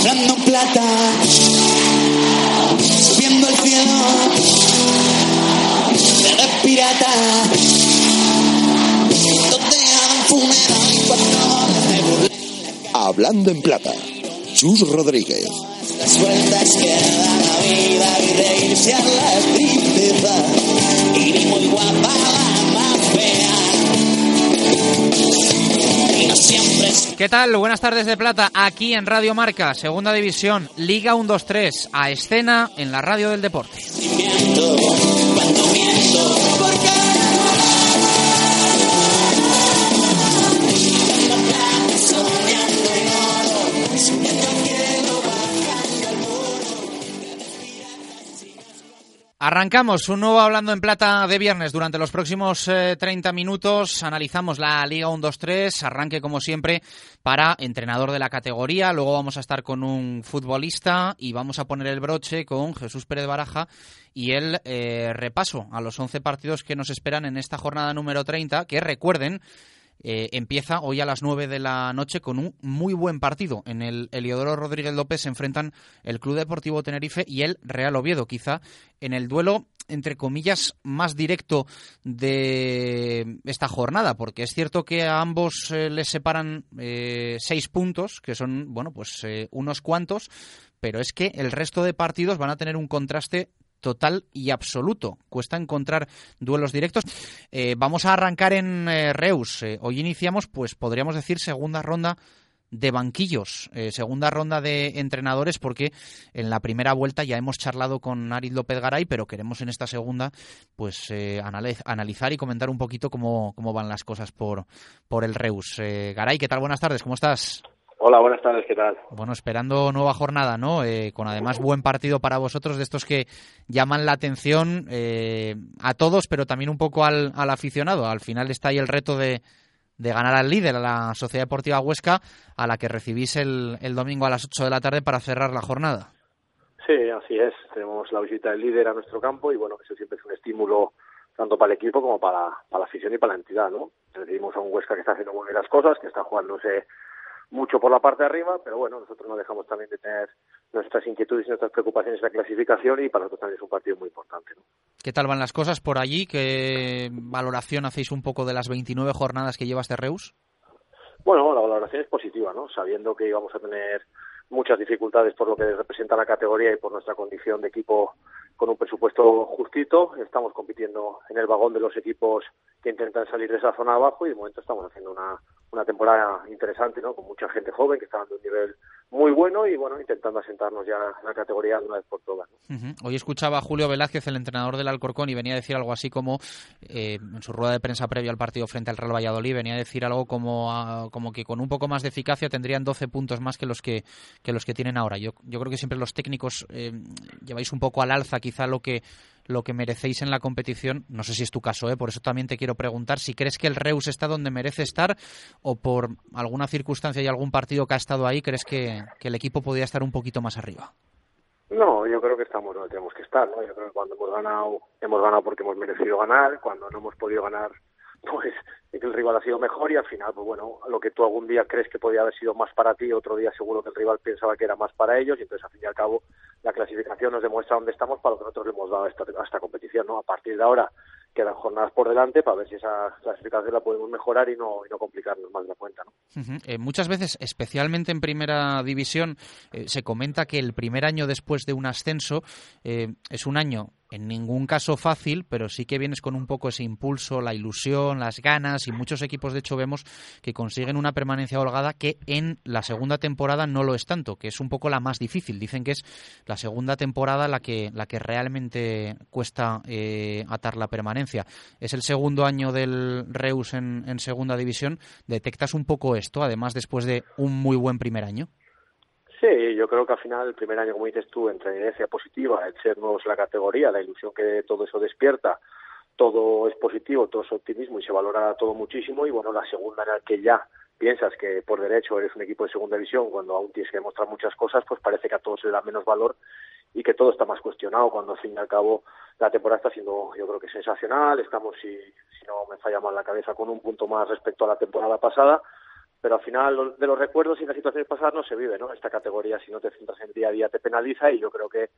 hablando en plata, subiendo al cielo, de pirata, Hablando en Plata. Chus Rodríguez. las vueltas que da la vida y reírse a la tristeza, ¿Qué tal? Buenas tardes de plata, aquí en Radio Marca, Segunda División, Liga 1-2-3, a escena en la radio del deporte. Arrancamos un nuevo Hablando en Plata de viernes. Durante los próximos eh, 30 minutos analizamos la Liga 1-2-3, arranque como siempre para entrenador de la categoría. Luego vamos a estar con un futbolista y vamos a poner el broche con Jesús Pérez Baraja y el eh, repaso a los 11 partidos que nos esperan en esta jornada número 30, que recuerden eh, empieza hoy a las 9 de la noche con un muy buen partido. En el Eliodoro Rodríguez López se enfrentan el Club Deportivo Tenerife y el Real Oviedo, quizá en el duelo entre comillas más directo de esta jornada, porque es cierto que a ambos eh, les separan eh, seis puntos, que son bueno pues eh, unos cuantos, pero es que el resto de partidos van a tener un contraste total y absoluto. Cuesta encontrar duelos directos. Eh, vamos a arrancar en eh, Reus. Eh, hoy iniciamos, pues podríamos decir, segunda ronda de banquillos, segunda ronda de entrenadores, porque en la primera vuelta ya hemos charlado con Arid López Garay, pero queremos en esta segunda pues analiz- analizar y comentar un poquito cómo, cómo van las cosas por, por el Reus. Garay, ¿qué tal? Buenas tardes, ¿cómo estás? Hola, buenas tardes, ¿qué tal? Bueno, esperando nueva jornada, ¿no? Eh, con además buen partido para vosotros, de estos que llaman la atención eh, a todos, pero también un poco al, al aficionado. Al final está ahí el reto de, de ganar al líder, a la Sociedad Deportiva Huesca, a la que recibís el, el domingo a las 8 de la tarde para cerrar la jornada. Sí, así es. Tenemos la visita del líder a nuestro campo y bueno, eso siempre es un estímulo tanto para el equipo como para, para la afición y para la entidad, ¿no? Recibimos a un Huesca que está haciendo muy bien las cosas, que está jugándose mucho por la parte de arriba, pero bueno, nosotros no dejamos también de tener nuestras inquietudes y nuestras preocupaciones en la clasificación y para nosotros también es un partido muy importante, ¿no? ¿Qué tal van las cosas por allí? ¿Qué valoración hacéis un poco de las 29 jornadas que lleva este Reus? Bueno, la valoración es positiva, ¿no? Sabiendo que íbamos a tener muchas dificultades por lo que representa la categoría y por nuestra condición de equipo con un presupuesto justito, estamos compitiendo en el vagón de los equipos que intentan salir de esa zona abajo y de momento estamos haciendo una, una temporada interesante, ¿no? Con mucha gente joven que está dando un nivel muy bueno y bueno, intentando asentarnos ya en la categoría de una vez por todas. ¿no? Ujú. Hoy escuchaba a Julio Velázquez, el entrenador del Alcorcón, y venía a decir algo así como, eh, en su rueda de prensa previa al partido frente al Real Valladolid, venía a decir algo como, ah, como que con un poco más de eficacia tendrían 12 puntos más que los que, que los que tienen ahora. Yo, yo creo que siempre los técnicos eh, lleváis un poco al alza quizá lo que lo que merecéis en la competición, no sé si es tu caso, ¿eh? por eso también te quiero preguntar si crees que el Reus está donde merece estar o por alguna circunstancia y algún partido que ha estado ahí, crees que, que el equipo podría estar un poquito más arriba. No, yo creo que estamos donde tenemos que estar, ¿no? Yo creo que cuando hemos ganado, hemos ganado porque hemos merecido ganar, cuando no hemos podido ganar, pues el rival ha sido mejor y al final, pues bueno, lo que tú algún día crees que podía haber sido más para ti, otro día seguro que el rival pensaba que era más para ellos y entonces al fin y al cabo la clasificación nos demuestra dónde estamos para lo que nosotros le hemos dado a esta, esta competición, ¿no? A partir de ahora quedan jornadas por delante para ver si esa clasificación la podemos mejorar y no, complicarnos más la cuenta, ¿no? Eh, muchas veces, especialmente en primera división, eh, se comenta que el primer año después de un ascenso eh, es un año en ningún caso fácil, pero sí que vienes con un poco ese impulso, la ilusión, las ganas y muchos equipos de hecho vemos que consiguen una permanencia holgada que en la segunda temporada no lo es tanto, que es un poco la más difícil. Dicen que es la segunda temporada la que la que realmente cuesta eh, atar la permanencia. Es el segundo año del Reus en, en segunda división. ¿Detectas un poco esto, además después de un muy buen primer año? Sí, yo creo que al final el primer año, como dices tú, entre inercia positiva, el ser nuevos en la categoría, la ilusión que todo eso despierta, todo es positivo, todo es optimismo y se valora todo muchísimo. Y bueno, la segunda en la que ya piensas que por derecho eres un equipo de segunda división, cuando aún tienes que demostrar muchas cosas, pues parece que a todos se le da menos valor y que todo está más cuestionado, cuando al fin y al cabo la temporada está siendo, yo creo que sensacional. Estamos, si, si no me falla mal la cabeza, con un punto más respecto a la temporada pasada pero al final de los recuerdos y las situaciones pasadas no se vive, ¿no? Esta categoría, si no te centras en día a día, te penaliza y yo creo que,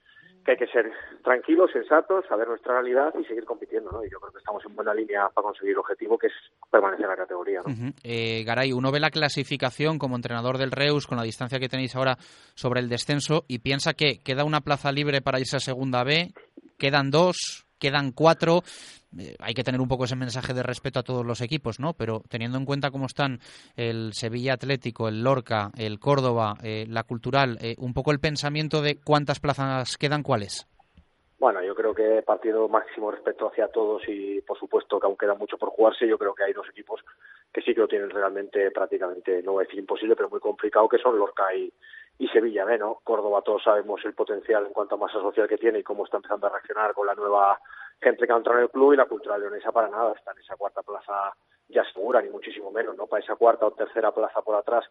que hay que ser tranquilos, sensatos, saber nuestra realidad y seguir compitiendo, ¿no? Y yo creo que estamos en buena línea para conseguir el objetivo, que es permanecer en la categoría, ¿no? Eh, Garay, uno ve la clasificación como entrenador del Reus con la distancia que tenéis ahora sobre el descenso y piensa que queda una plaza libre para irse a Segunda B, quedan dos, quedan cuatro. Eh, hay que tener un poco ese mensaje de respeto a todos los equipos, ¿no? Pero teniendo en cuenta cómo están el Sevilla Atlético, el Lorca, el Córdoba, eh, la Cultural, eh, un poco el pensamiento de cuántas plazas quedan, ¿cuáles? Bueno, yo creo que partido máximo respeto hacia todos y por supuesto que aún queda mucho por jugarse, yo creo que hay dos equipos que sí que lo tienen realmente prácticamente, no a decir imposible, pero muy complicado, que son Lorca y, y Sevilla B, ¿no? Córdoba todos sabemos el potencial en cuanto a masa social que tiene y cómo está empezando a reaccionar con la nueva gente que ha entrado en el club y la cultura leonesa para nada está en esa cuarta plaza ya segura, ni muchísimo menos, ¿no? Para esa cuarta o tercera plaza por atrás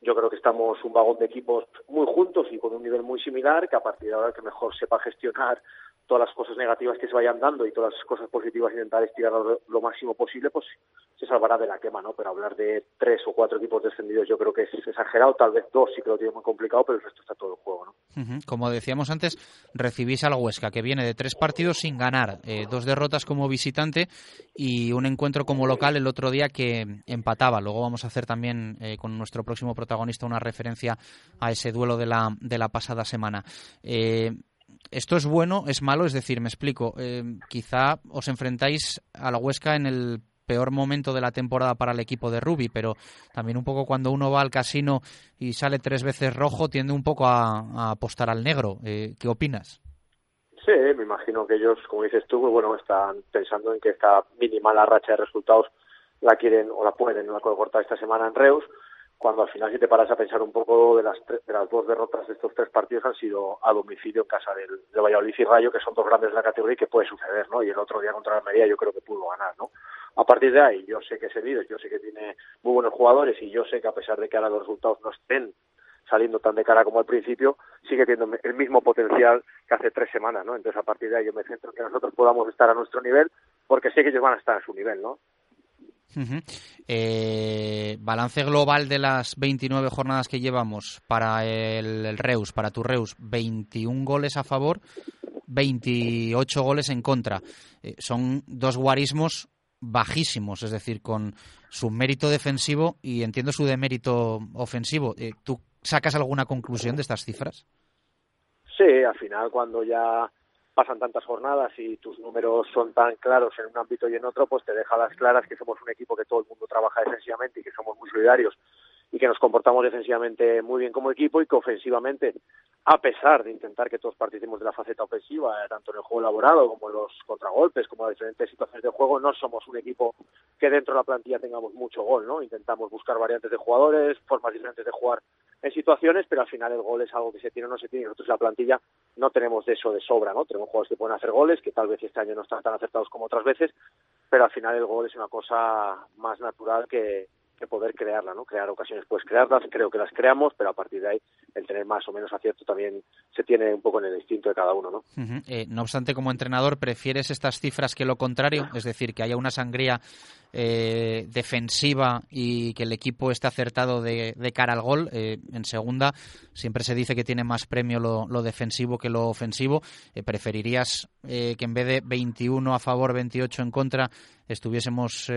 yo creo que estamos un vagón de equipos muy juntos y con un nivel muy similar, que a partir de ahora que mejor sepa gestionar todas las cosas negativas que se vayan dando y todas las cosas positivas intentar estirar lo, máximo posible, pues se salvará de la quema, ¿no? Pero hablar de tres o cuatro equipos descendidos yo creo que es exagerado, tal vez dos sí que lo tiene muy complicado, pero el resto está todo el juego, ¿no? Como decíamos antes, recibís al Huesca, que viene de tres partidos sin ganar, eh, dos derrotas como visitante y un encuentro como local el otro día que empataba. Luego vamos a hacer también eh, con nuestro próximo protagonista una referencia a ese duelo de la, de la pasada semana. Eh, esto es bueno, es malo, es decir, me explico. Eh, quizá os enfrentáis a la Huesca en el peor momento de la temporada para el equipo de Rubi, pero también un poco cuando uno va al casino y sale tres veces rojo, tiende un poco a, apostar al negro. Eh, ¿Qué opinas? Sí, me imagino que ellos, como dices tú, pues bueno, están pensando en que esta mínima la racha de resultados la quieren o la pueden cortar esta semana en Reus cuando al final si te paras a pensar un poco de las, de las dos derrotas de estos tres partidos han sido a domicilio en casa del, de Valladolid y Rayo, que son dos grandes de la categoría y que puede suceder, ¿no? Y el otro día contra la Almería yo creo que pudo ganar, ¿no? A partir de ahí, yo sé que es herido, yo sé que tiene muy buenos jugadores y yo sé que a pesar de que ahora los resultados no estén saliendo tan de cara como al principio, sigue teniendo el mismo potencial que hace tres semanas, ¿no? Entonces a partir de ahí yo me centro en que nosotros podamos estar a nuestro nivel, porque sé que ellos van a estar a su nivel, ¿no? Eh, balance global de las 29 jornadas que llevamos para el, Reus, para tu Reus, 21 goles a favor, 28 goles en contra. Eh, son dos guarismos bajísimos, es decir, con su mérito defensivo y entiendo su demérito ofensivo. Eh, ¿Tú sacas alguna conclusión de estas cifras? Sí, al final cuando ya pasan tantas jornadas y tus números son tan claros en un ámbito y en otro, pues te deja las claras que somos un equipo que todo el mundo trabaja defensivamente y que somos muy solidarios y que nos comportamos defensivamente muy bien como equipo y que ofensivamente, a pesar de intentar que todos participemos de la faceta ofensiva, eh, tanto en el juego elaborado como en los contragolpes, como en diferentes situaciones de juego, no somos un equipo que dentro de la plantilla tengamos mucho gol, ¿no? Intentamos buscar variantes de jugadores, formas diferentes de jugar en situaciones, pero al final el gol es algo que se tiene o no se tiene. Nosotros en la plantilla no tenemos de eso de sobra, ¿no? Tenemos jugadores que pueden hacer goles, que tal vez este año no están tan acertados como otras veces, pero al final el gol es una cosa más natural que, que poder crearla, ¿no? Crear ocasiones, pues crearlas, creo que las creamos, pero a partir de ahí el tener más o menos acierto también se tiene un poco en el instinto de cada uno, ¿no? Eh, no obstante, como entrenador, ¿prefieres estas cifras que lo contrario? Es decir, que haya una sangría eh, defensiva y que el equipo esté acertado de, cara al gol. Eh, en segunda, siempre se dice que tiene más premio lo, defensivo que lo ofensivo. ¿Preferirías que en vez de 21 a favor, 28 en contra, estuviésemos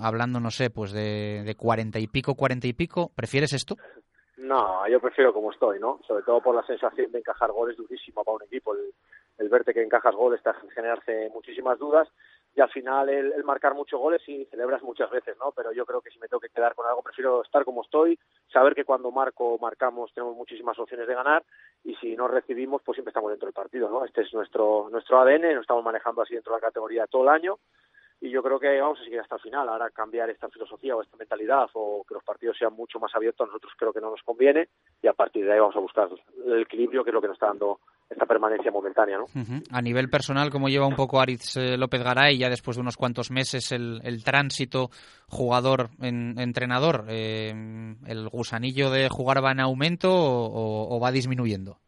hablando, no sé, pues de, de 40 y pico, 40 y pico? ¿Prefieres esto? No, yo prefiero como estoy, ¿no? Sobre todo por la sensación de encajar goles durísimo para un equipo. El, verte que encajas goles te generarse muchísimas dudas y al final el, marcar muchos goles y celebras muchas veces, ¿no? Pero yo creo que si me tengo que quedar con algo prefiero estar como estoy, saber que cuando marco, marcamos, tenemos muchísimas opciones de ganar y si no recibimos, pues siempre estamos dentro del partido, ¿no? Este es nuestro nuestro ADN, nos estamos manejando así dentro de la categoría todo el año y yo creo que vamos a seguir hasta el final. Ahora cambiar esta filosofía o esta mentalidad o que los partidos sean mucho más abiertos a nosotros creo que no nos conviene y a partir de ahí vamos a buscar el equilibrio que es lo que nos está dando esta permanencia momentánea. ¿no? A nivel personal, ¿cómo lleva un poco Aritz eh, López Garay ya después de unos cuantos meses el, tránsito jugador-entrenador? Eh, ¿El gusanillo de jugar va en aumento o va disminuyendo?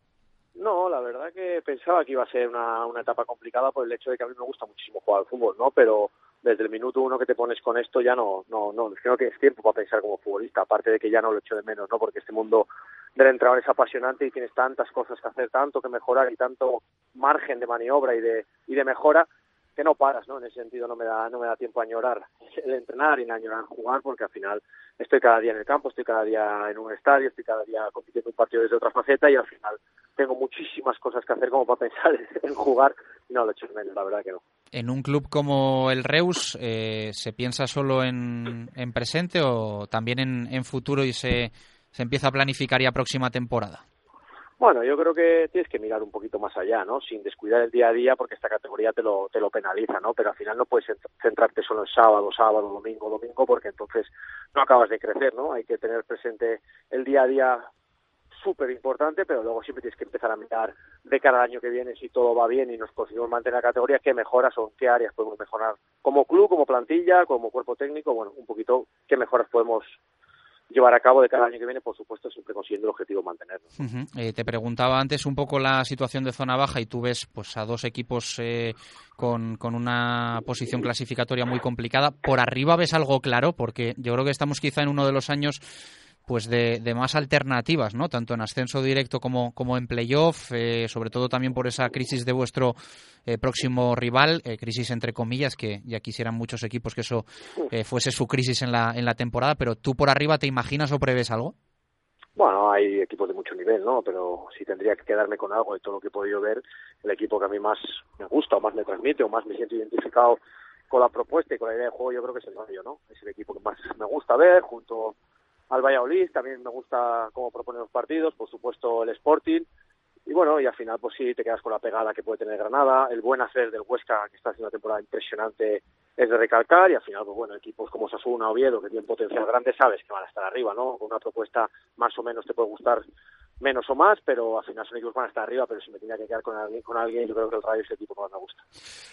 No, la verdad que pensaba que iba a ser una, una etapa complicada por el hecho de que a mí me gusta muchísimo jugar al fútbol, ¿no? Pero desde el minuto uno que te pones con esto ya no, no, no, es que no tienes tiempo para pensar como futbolista, aparte de que ya no lo echo de menos, ¿no? Porque este mundo del entrenador es apasionante y tienes tantas cosas que hacer, tanto que mejorar y tanto margen de maniobra y de, y de mejora que no paras, ¿no? En ese sentido no me da, no me da tiempo a añorar el entrenar y a añorar jugar porque al final estoy cada día en el campo, estoy cada día en un estadio, estoy cada día compitiendo un partido desde otra faceta y al final tengo muchísimas cosas que hacer como para pensar en jugar y no lo he hecho menos, la verdad que no. En un club como el Reus, eh, ¿se piensa solo en, en presente o también en, en futuro y se, se empieza a planificar ya próxima temporada? Bueno, yo creo que tienes que mirar un poquito más allá, ¿no? Sin descuidar el día a día, porque esta categoría te lo, te lo penaliza, ¿no? Pero al final no puedes centrarte solo en sábado, sábado, domingo, domingo, porque entonces no acabas de crecer, ¿no? Hay que tener presente el día a día súper importante, pero luego siempre tienes que empezar a mirar de cada año que viene si todo va bien y nos conseguimos mantener la categoría, qué mejoras o qué áreas podemos mejorar como club, como plantilla, como cuerpo técnico, bueno, un poquito qué mejoras podemos llevar a cabo de cada año que viene, por supuesto, siempre consiguiendo el objetivo mantenerlo. eh, te preguntaba antes un poco la situación de zona baja y tú ves pues a dos equipos eh, con, con, una posición clasificatoria muy complicada. ¿Por arriba ves algo claro? Porque yo creo que estamos quizá en uno de los años pues de, de, más alternativas, ¿no? Tanto en ascenso directo como, como en playoff, eh, sobre todo también por esa crisis de vuestro eh, próximo rival, eh, crisis entre comillas, que ya quisieran muchos equipos que eso eh, fuese su crisis en la, en la temporada, pero tú por arriba te imaginas o prevés algo? Bueno, hay equipos de mucho nivel, ¿no? Pero si tendría que quedarme con algo de todo lo que he podido ver, el equipo que a mí más me gusta o más me transmite o más me siento identificado con la propuesta y con la idea de juego, yo creo que es el Rayo, ¿no? Es el equipo que más me gusta ver, junto al Valladolid, también me gusta cómo propone los partidos, por supuesto el Sporting, y bueno, y al final pues sí, te quedas con la pegada que puede tener Granada, el buen hacer del Huesca, que está haciendo una temporada impresionante, es de recalcar, y al final, pues bueno, equipos como Sasuna, Oviedo, que tienen potencial grande, sabes que van a estar arriba, ¿no? Con una propuesta más o menos te puede gustar menos o más, pero al final son equipos van a estar arriba, pero si me tenía que quedar con alguien, con alguien yo creo que el Rayo es el equipo que más me gusta.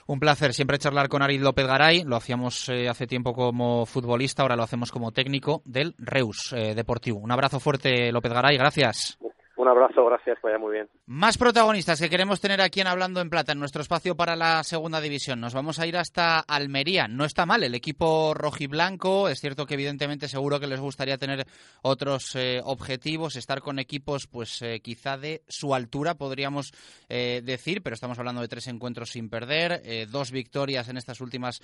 Un placer siempre charlar con Arid López Garay, lo hacíamos eh, hace tiempo como futbolista, ahora lo hacemos como técnico del Reus eh, Deportivo. Un abrazo fuerte, López Garay, gracias. Un abrazo, gracias, vaya muy bien. Más protagonistas que queremos tener aquí en Hablando en Plata, en nuestro espacio para la segunda división. Nos vamos a ir hasta Almería. No está mal el equipo rojiblanco. Es cierto que evidentemente seguro que les gustaría tener otros eh, objetivos, estar con equipos pues eh, quizá de su altura, podríamos eh, decir, pero estamos hablando de tres encuentros sin perder, dos victorias en estas últimas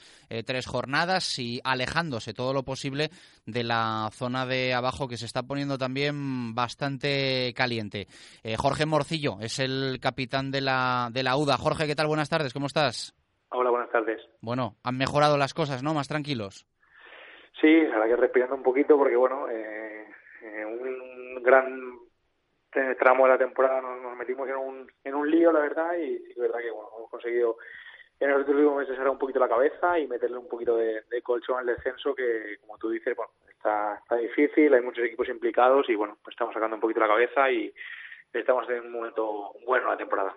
tres jornadas y alejándose todo lo posible de la zona de abajo que se está poniendo también bastante caliente. Eh, Jorge Morcillo es el capitán de la, de la UDA. Jorge, ¿qué tal? Buenas tardes, ¿cómo estás? Hola, buenas tardes. Bueno, han mejorado las cosas, ¿no? Más tranquilos. Sí, ahora que respirando un poquito porque, bueno, eh, eh, un gran tramo de la temporada nos, nos, metimos en un, en un lío, la verdad, y sí que es verdad que, bueno, hemos conseguido en los últimos meses cerrar un poquito la cabeza y meterle un poquito de, de colchón al descenso que, como tú dices, bueno, está, difícil, hay muchos equipos implicados y, bueno, pues estamos sacando un poquito la cabeza y estamos en un momento bueno la temporada.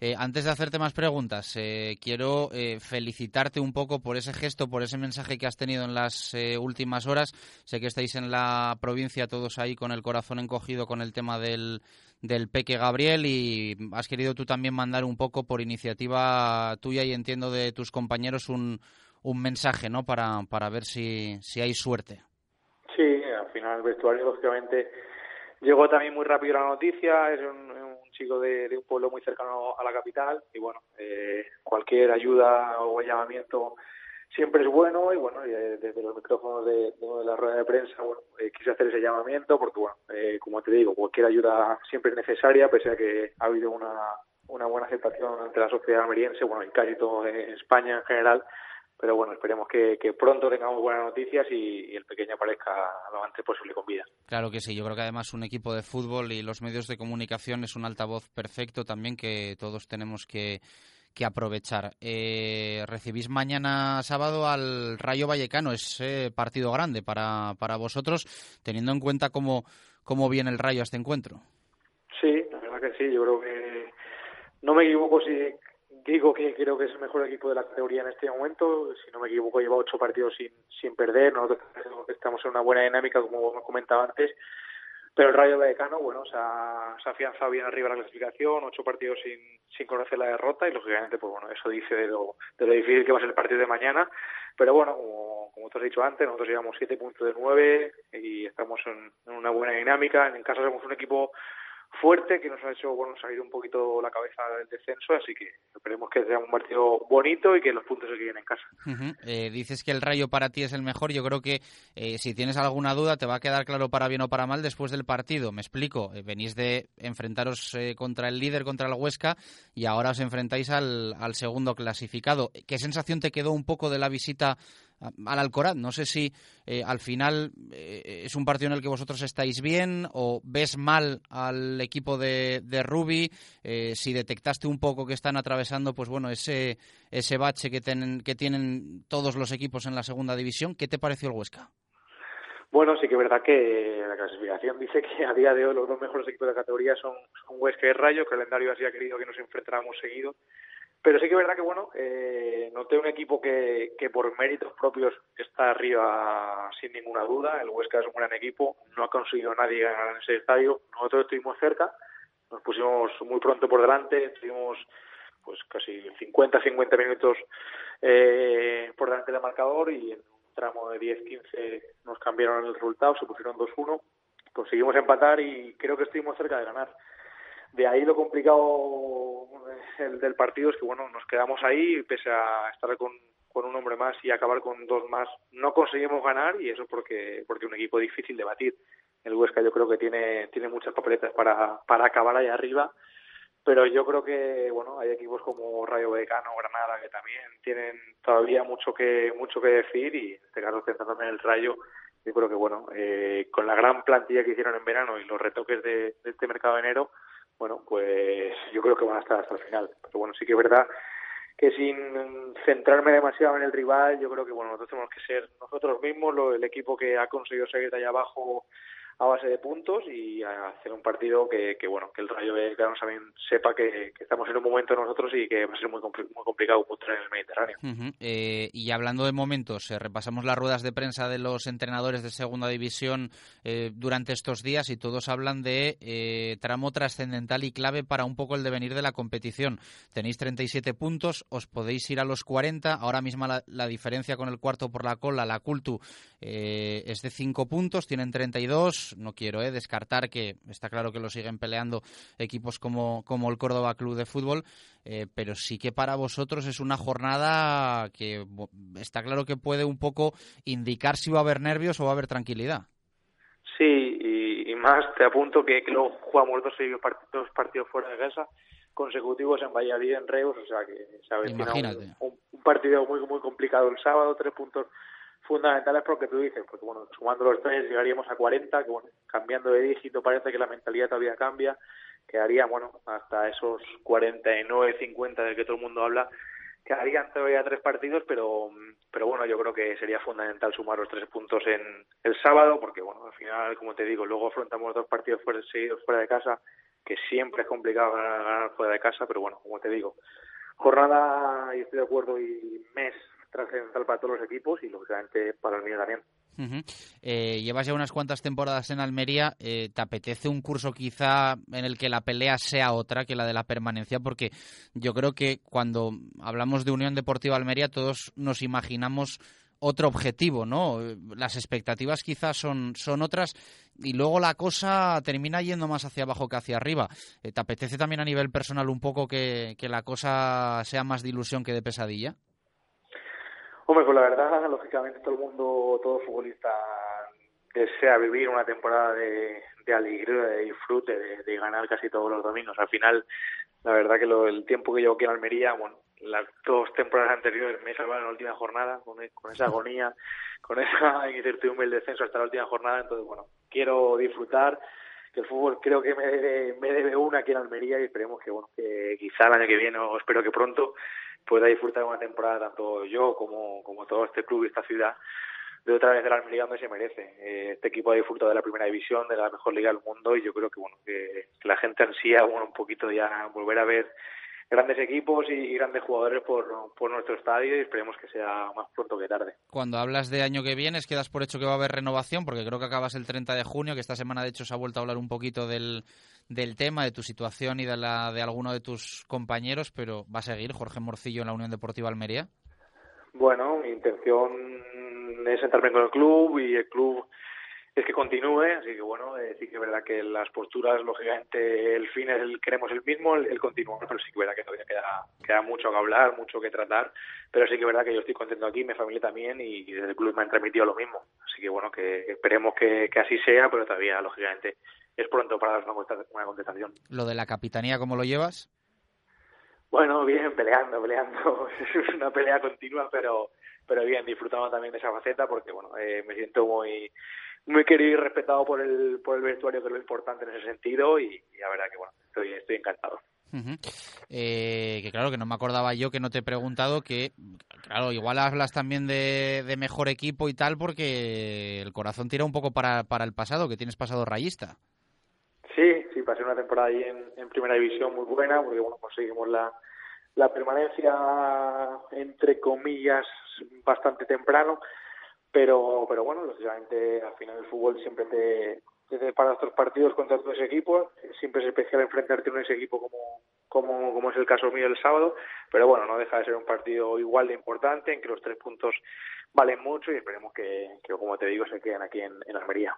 Eh, antes de hacerte más preguntas, eh, quiero eh, felicitarte un poco por ese gesto, por ese mensaje que has tenido en las eh, últimas horas. Sé que estáis en la provincia todos ahí con el corazón encogido con el tema del, del Peque Gabriel y has querido tú también mandar un poco por iniciativa tuya y entiendo de tus compañeros un, un mensaje, ¿no? Para, para ver si, si hay suerte. Sí, al final el vestuario, lógicamente llegó también muy rápido la noticia, es un, un chico de, de, un pueblo muy cercano a la capital y bueno, eh, cualquier ayuda o llamamiento siempre es bueno y bueno, y desde los micrófonos de, de, la rueda de prensa bueno, eh, quise hacer ese llamamiento porque bueno, eh, como te digo, cualquier ayuda siempre es necesaria, pese a que ha habido una, una buena aceptación ante la sociedad almeriense, bueno, y casi todo en España en general, pero bueno, esperemos que, que pronto tengamos buenas noticias y, y, el pequeño aparezca lo antes posible con vida. Claro que sí, yo creo que además un equipo de fútbol y los medios de comunicación es un altavoz perfecto también que todos tenemos que, que aprovechar. Eh, recibís mañana sábado al Rayo Vallecano, es partido grande para, para vosotros, teniendo en cuenta cómo, cómo viene el Rayo a este encuentro. Sí, la verdad que sí, yo creo que no me equivoco si digo que creo que es el mejor equipo de la categoría en este momento. Si no me equivoco, lleva ocho partidos sin, sin perder. Nosotros estamos en una buena dinámica, como comentaba antes. Pero el Rayo Vallecano, bueno, se ha, se ha afianzado bien arriba la clasificación, ocho partidos sin, sin conocer la derrota y lógicamente, pues bueno, eso dice de lo, de lo difícil que va a ser el partido de mañana. Pero bueno, como, como has dicho antes, nosotros llevamos siete puntos de nueve y estamos en, en una buena dinámica. En casa somos un equipo fuerte que nos ha hecho bueno salir un poquito la cabeza del descenso, así que esperemos que sea un partido bonito y que los puntos se queden en casa. eh, dices que el Rayo para ti es el mejor, yo creo que eh, si tienes alguna duda te va a quedar claro para bien o para mal después del partido. Me explico, eh, venís de enfrentaros contra el líder, contra el Huesca, y ahora os enfrentáis al segundo clasificado. ¿Qué sensación te quedó un poco de la visita al Alcoraz. No sé si eh, al final eh, es un partido en el que vosotros estáis bien o ves mal al equipo de, de Rubi, eh, si detectaste un poco que están atravesando, pues bueno, ese, ese bache que, ten, que tienen todos los equipos en la segunda división. ¿Qué te pareció el Huesca? Bueno, sí que es verdad que la clasificación dice que a día de hoy los dos mejores equipos de categoría son, son Huesca y Rayo, el calendario así ha querido que nos enfrentáramos seguido. Pero sí que es verdad que, bueno, eh, noté un equipo que, que por méritos propios está arriba sin ninguna duda. El Huesca es un gran equipo, no ha conseguido nadie ganar en ese estadio. Nosotros estuvimos cerca, nos pusimos muy pronto por delante, tuvimos pues casi 50-50 minutos eh, por delante del marcador y en un tramo de 10-15 nos cambiaron el resultado, se pusieron 2-1, conseguimos empatar y creo que estuvimos cerca de ganar. De ahí lo complicado el del partido es que bueno nos quedamos ahí pese a estar con, con un hombre más y acabar con dos más no conseguimos ganar y eso porque porque un equipo difícil de batir. El Huesca yo creo que tiene tiene muchas papeletas para para acabar ahí arriba pero yo creo que bueno hay equipos como Rayo Vallecano Granada que también tienen todavía mucho que mucho que decir y en este caso centrándome en el Rayo yo creo que bueno eh, con la gran plantilla que hicieron en verano y los retoques de este mercado de enero bueno, pues yo creo que van a estar hasta el final. Pero bueno, sí que es verdad que sin centrarme demasiado en el rival, yo creo que bueno, nosotros tenemos que ser nosotros mismos, el equipo que ha conseguido seguir de allá abajo a base de puntos y a hacer un partido que, que bueno que el Rayo Vallecano también sepa que, estamos en un momento nosotros y que va a ser muy, compl muy complicado contra el Mediterráneo. Eh, y hablando de momentos, eh, repasamos las ruedas de prensa de los entrenadores de Segunda División eh, durante estos días y todos hablan de eh, tramo trascendental y clave para un poco el devenir de la competición. Tenéis 37 puntos, os podéis ir a los 40, ahora mismo la, la diferencia con el cuarto por la cola, la Cultu, eh, es de 5 puntos, tienen 32 no quiero eh, descartar que está claro que lo siguen peleando equipos como, como el Córdoba Club de Fútbol, eh, pero sí que para vosotros es una jornada que está claro que puede un poco indicar si va a haber nervios o va a haber tranquilidad. Sí, y, y más te apunto que, que luego jugamos dos, dos partidos fuera de casa consecutivos en Valladolid, en Reus, o sea que. Un, un, un partido muy muy complicado el sábado, tres puntos fundamentales porque tú dices, porque bueno, sumando los tres llegaríamos a 40, que bueno, cambiando de dígito parece que la mentalidad todavía cambia, quedaría, bueno, hasta esos 49, 50 del que todo el mundo habla, quedarían todavía tres partidos, pero pero bueno, yo creo que sería fundamental sumar los tres puntos en el sábado, porque bueno, al final, como te digo, luego afrontamos dos partidos fuera, seguidos fuera de casa, que siempre es complicado ganar, ganar fuera de casa, pero bueno, como te digo, jornada, y estoy de acuerdo, y mes trascendental para todos los equipos y lógicamente para el mío también. Eh, llevas ya unas cuantas temporadas en Almería. Eh, ¿Te apetece un curso quizá en el que la pelea sea otra que la de la permanencia? Porque yo creo que cuando hablamos de Unión Deportiva Almería todos nos imaginamos otro objetivo, ¿no? Las expectativas quizás son, son otras y luego la cosa termina yendo más hacia abajo que hacia arriba. Eh, ¿Te apetece también a nivel personal un poco que la cosa sea más de ilusión que de pesadilla? Hombre, pues la verdad, lógicamente todo el mundo, todo futbolista desea vivir una temporada de, de alegría, de disfrute, de, de, ganar casi todos los domingos. Al final, la verdad que lo, el tiempo que llevo aquí en Almería, bueno, las dos temporadas anteriores me en la última jornada, con, con esa agonía, con esa incertidumbre del descenso hasta la última jornada. Entonces, bueno, quiero disfrutar, que el fútbol creo que me debe, me debe una aquí en Almería y esperemos que, bueno, que quizá el año que viene, o espero que pronto, pueda disfrutar una temporada tanto yo como, como todo este club y esta ciudad de otra vez de la Almería donde se merece. Eh, este equipo ha disfrutado de la primera división, de la mejor liga del mundo y yo creo que bueno que, que la gente ansía bueno un poquito ya volver a ver grandes equipos y, grandes jugadores por, por nuestro estadio y esperemos que sea más pronto que tarde. Cuando hablas de año que viene, ¿quedas por hecho que va a haber renovación? Porque creo que acabas el 30 de junio, que esta semana de hecho se ha vuelto a hablar un poquito del, del tema, de tu situación y de la de alguno de tus compañeros, pero ¿va a seguir Jorge Morcillo en la Unión Deportiva Almería? Bueno, mi intención es sentarme con el club y el club es que continúe, así que bueno, eh, sí que es verdad que las posturas, lógicamente, el fin es el, queremos el mismo, el, el continuar, pero sí que es verdad que todavía queda, queda mucho que hablar, mucho que tratar, pero sí que es verdad que yo estoy contento aquí, mi familia también, y, desde el club me han transmitido lo mismo, así que bueno, que esperemos que, que así sea, pero todavía, lógicamente, es pronto para dar una, una contestación. ¿Lo de la capitanía cómo lo llevas? Bueno, bien, peleando, peleando. es una pelea continua, pero pero bien, disfrutando también de esa faceta porque, bueno, eh, me siento muy muy querido y respetado por el, por el vestuario, que es lo importante en ese sentido, y, la verdad que, bueno, estoy, estoy encantado. eh, que claro, que no me acordaba yo que no te he preguntado que, claro, igual hablas también de, de mejor equipo y tal porque el corazón tira un poco para, para el pasado, que tienes pasado rayista. Sí, sí, pasé una temporada ahí en, en primera división muy buena porque, bueno, conseguimos la, la permanencia, entre comillas, bastante temprano, pero, pero bueno, lógicamente al final el fútbol siempre te, te para estos partidos contra todos equipos, siempre es especial enfrentarte a ese equipo como, como, como es el caso mío el sábado, pero bueno, no deja de ser un partido igual de importante en que los tres puntos valen mucho y esperemos que, que como te digo, se queden aquí en, en Almería.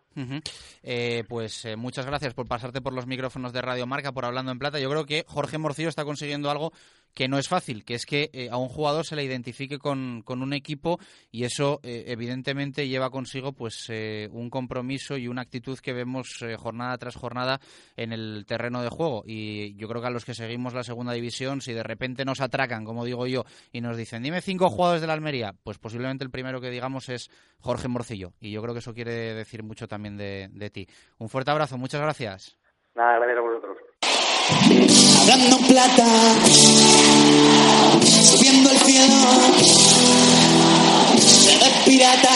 Eh, pues eh, muchas gracias por pasarte por los micrófonos de Radio Marca, por Hablando en Plata. Yo creo que Jorge Morcillo está consiguiendo algo que no es fácil, que es que eh, a un jugador se le identifique con, con un equipo y eso eh, evidentemente lleva consigo pues eh, un compromiso y una actitud que vemos jornada tras jornada en el terreno de juego y yo creo que a los que seguimos la segunda división si de repente nos atracan, como digo yo, y nos dicen dime cinco jugadores de la Almería, pues posiblemente el primero que digamos es Jorge Morcillo y yo creo que eso quiere decir mucho también de, de ti. Un fuerte abrazo, muchas gracias. Nada, gracias a vosotros. Hablando en plata, subiendo el cielo, se ve pirata,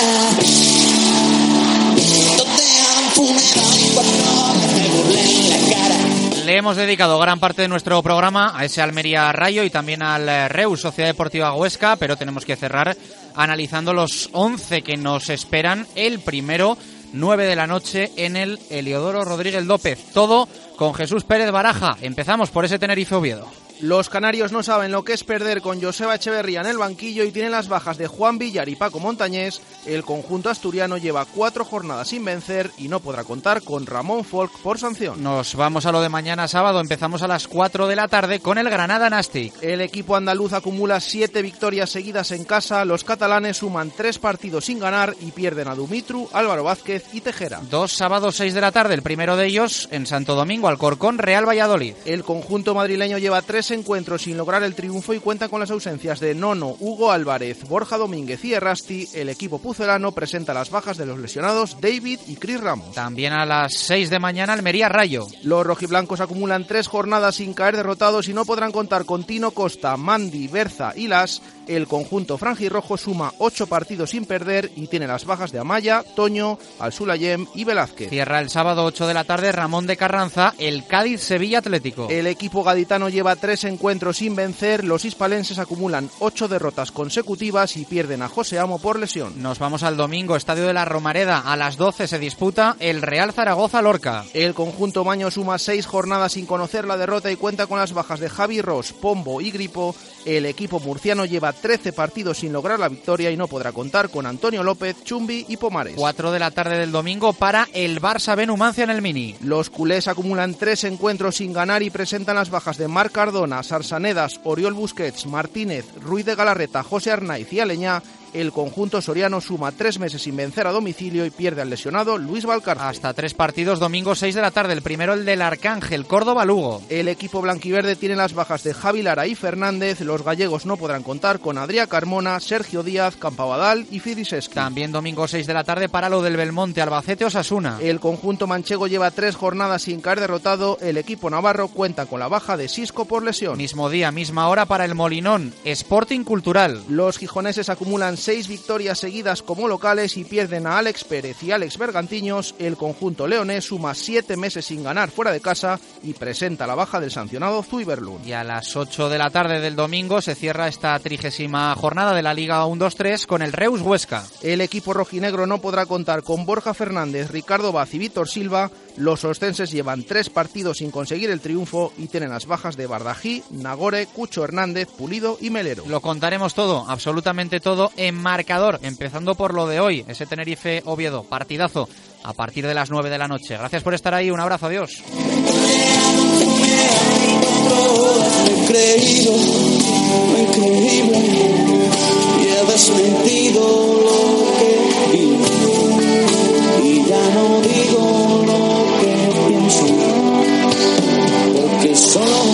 donde hagan funeral y cuando me burlen la cara. Le hemos dedicado gran parte de nuestro programa a ese Almería Rayo y también al Reus Sociedad Deportiva Huesca, pero tenemos que cerrar analizando los 11 que nos esperan. El primero, 9 de la noche, en el Eliodoro Rodríguez López. Todo con Jesús Pérez Baraja. Empezamos por ese Tenerife Oviedo. Los canarios no saben lo que es perder con Joseba Echeverría en el banquillo y tienen las bajas de Juan Villar y Paco Montañés. El conjunto asturiano lleva cuatro jornadas sin vencer y no podrá contar con Ramón Folk por sanción. Nos vamos a lo de mañana sábado. Empezamos a las 4 de la tarde con el Granada Nastic. El equipo andaluz acumula siete victorias seguidas en casa. Los catalanes suman tres partidos sin ganar y pierden a Dumitru, Álvaro Vázquez y Tejera. Dos sábados 6 de la tarde. El primero de ellos en Santo Domingo, Alcorcón, Real Valladolid. El conjunto madrileño lleva tres encuentros sin lograr el triunfo y cuenta con las ausencias de Nono, Hugo Álvarez, Borja Domínguez y Errasti. El equipo pucelano presenta las bajas de los lesionados David y Chris Ramos. También a las 6 de mañana Almería Rayo. Los rojiblancos acumulan tres jornadas sin caer derrotados y no podrán contar con Tino Costa, Mandy, Berza y Las. El conjunto franjirrojo suma ocho partidos sin perder y tiene las bajas de Amaya, Toño, Alsulayem y Velázquez. Cierra el sábado 8 de la tarde Ramón de Carranza, el Cádiz-Sevilla Atlético. El equipo gaditano lleva tres encuentros sin vencer. Los hispalenses acumulan ocho derrotas consecutivas y pierden a José Amo por lesión. Nos vamos al domingo, Estadio de la Romareda. A las 12 se disputa el Real Zaragoza-Lorca. El conjunto Maño suma seis jornadas sin conocer la derrota y cuenta con las bajas de Javi Ross, Pombo y Gripo. El equipo murciano lleva 13 partidos sin lograr la victoria y no podrá contar con Antonio López, Chumbi y Pomares. 4 de la tarde del domingo para el Barça Benumancia en el Mini. Los culés acumulan tres encuentros sin ganar y presentan las bajas de Marc Cardona, Sarsanedas, Oriol Busquets, Martínez, Ruiz de Galarreta, José Arnaiz y Aleñá. El conjunto soriano suma tres meses sin vencer a domicilio y pierde al lesionado Luis Valcarce. Hasta tres partidos domingo 6 de la tarde. El primero el del Arcángel, Córdoba-Lugo. El equipo blanquiverde tiene las bajas de Javi Lara y Fernández. Los gallegos no podrán contar con Adrià Carmona, Sergio Díaz, Campabadal y Fidiseski. También domingo 6 de la tarde para lo del Belmonte, Albacete-Osasuna. El conjunto manchego lleva tres jornadas sin caer derrotado. El equipo navarro cuenta con la baja de Sisco por lesión. Mismo día, misma hora para el Molinón, Sporting Cultural. Los gijoneses acumulan seis victorias seguidas como locales y pierden a Alex Pérez y Alex Bergantiños, el conjunto leonés suma siete meses sin ganar fuera de casa y presenta la baja del sancionado Zuiberlund. Y a las 8 de la tarde del domingo se cierra esta trigésima jornada de la Liga 1-2-3 con el Reus Huesca. El equipo rojinegro no podrá contar con Borja Fernández, Ricardo Baz y Víctor Silva. Los ostenses llevan tres partidos sin conseguir el triunfo y tienen las bajas de Bardají, Nagore, Cucho Hernández, Pulido y Melero. Lo contaremos todo, absolutamente todo en marcador, empezando por lo de hoy, ese Tenerife Oviedo, partidazo a partir de las 9 de la noche. Gracias por estar ahí, un abrazo, adiós. y Solo.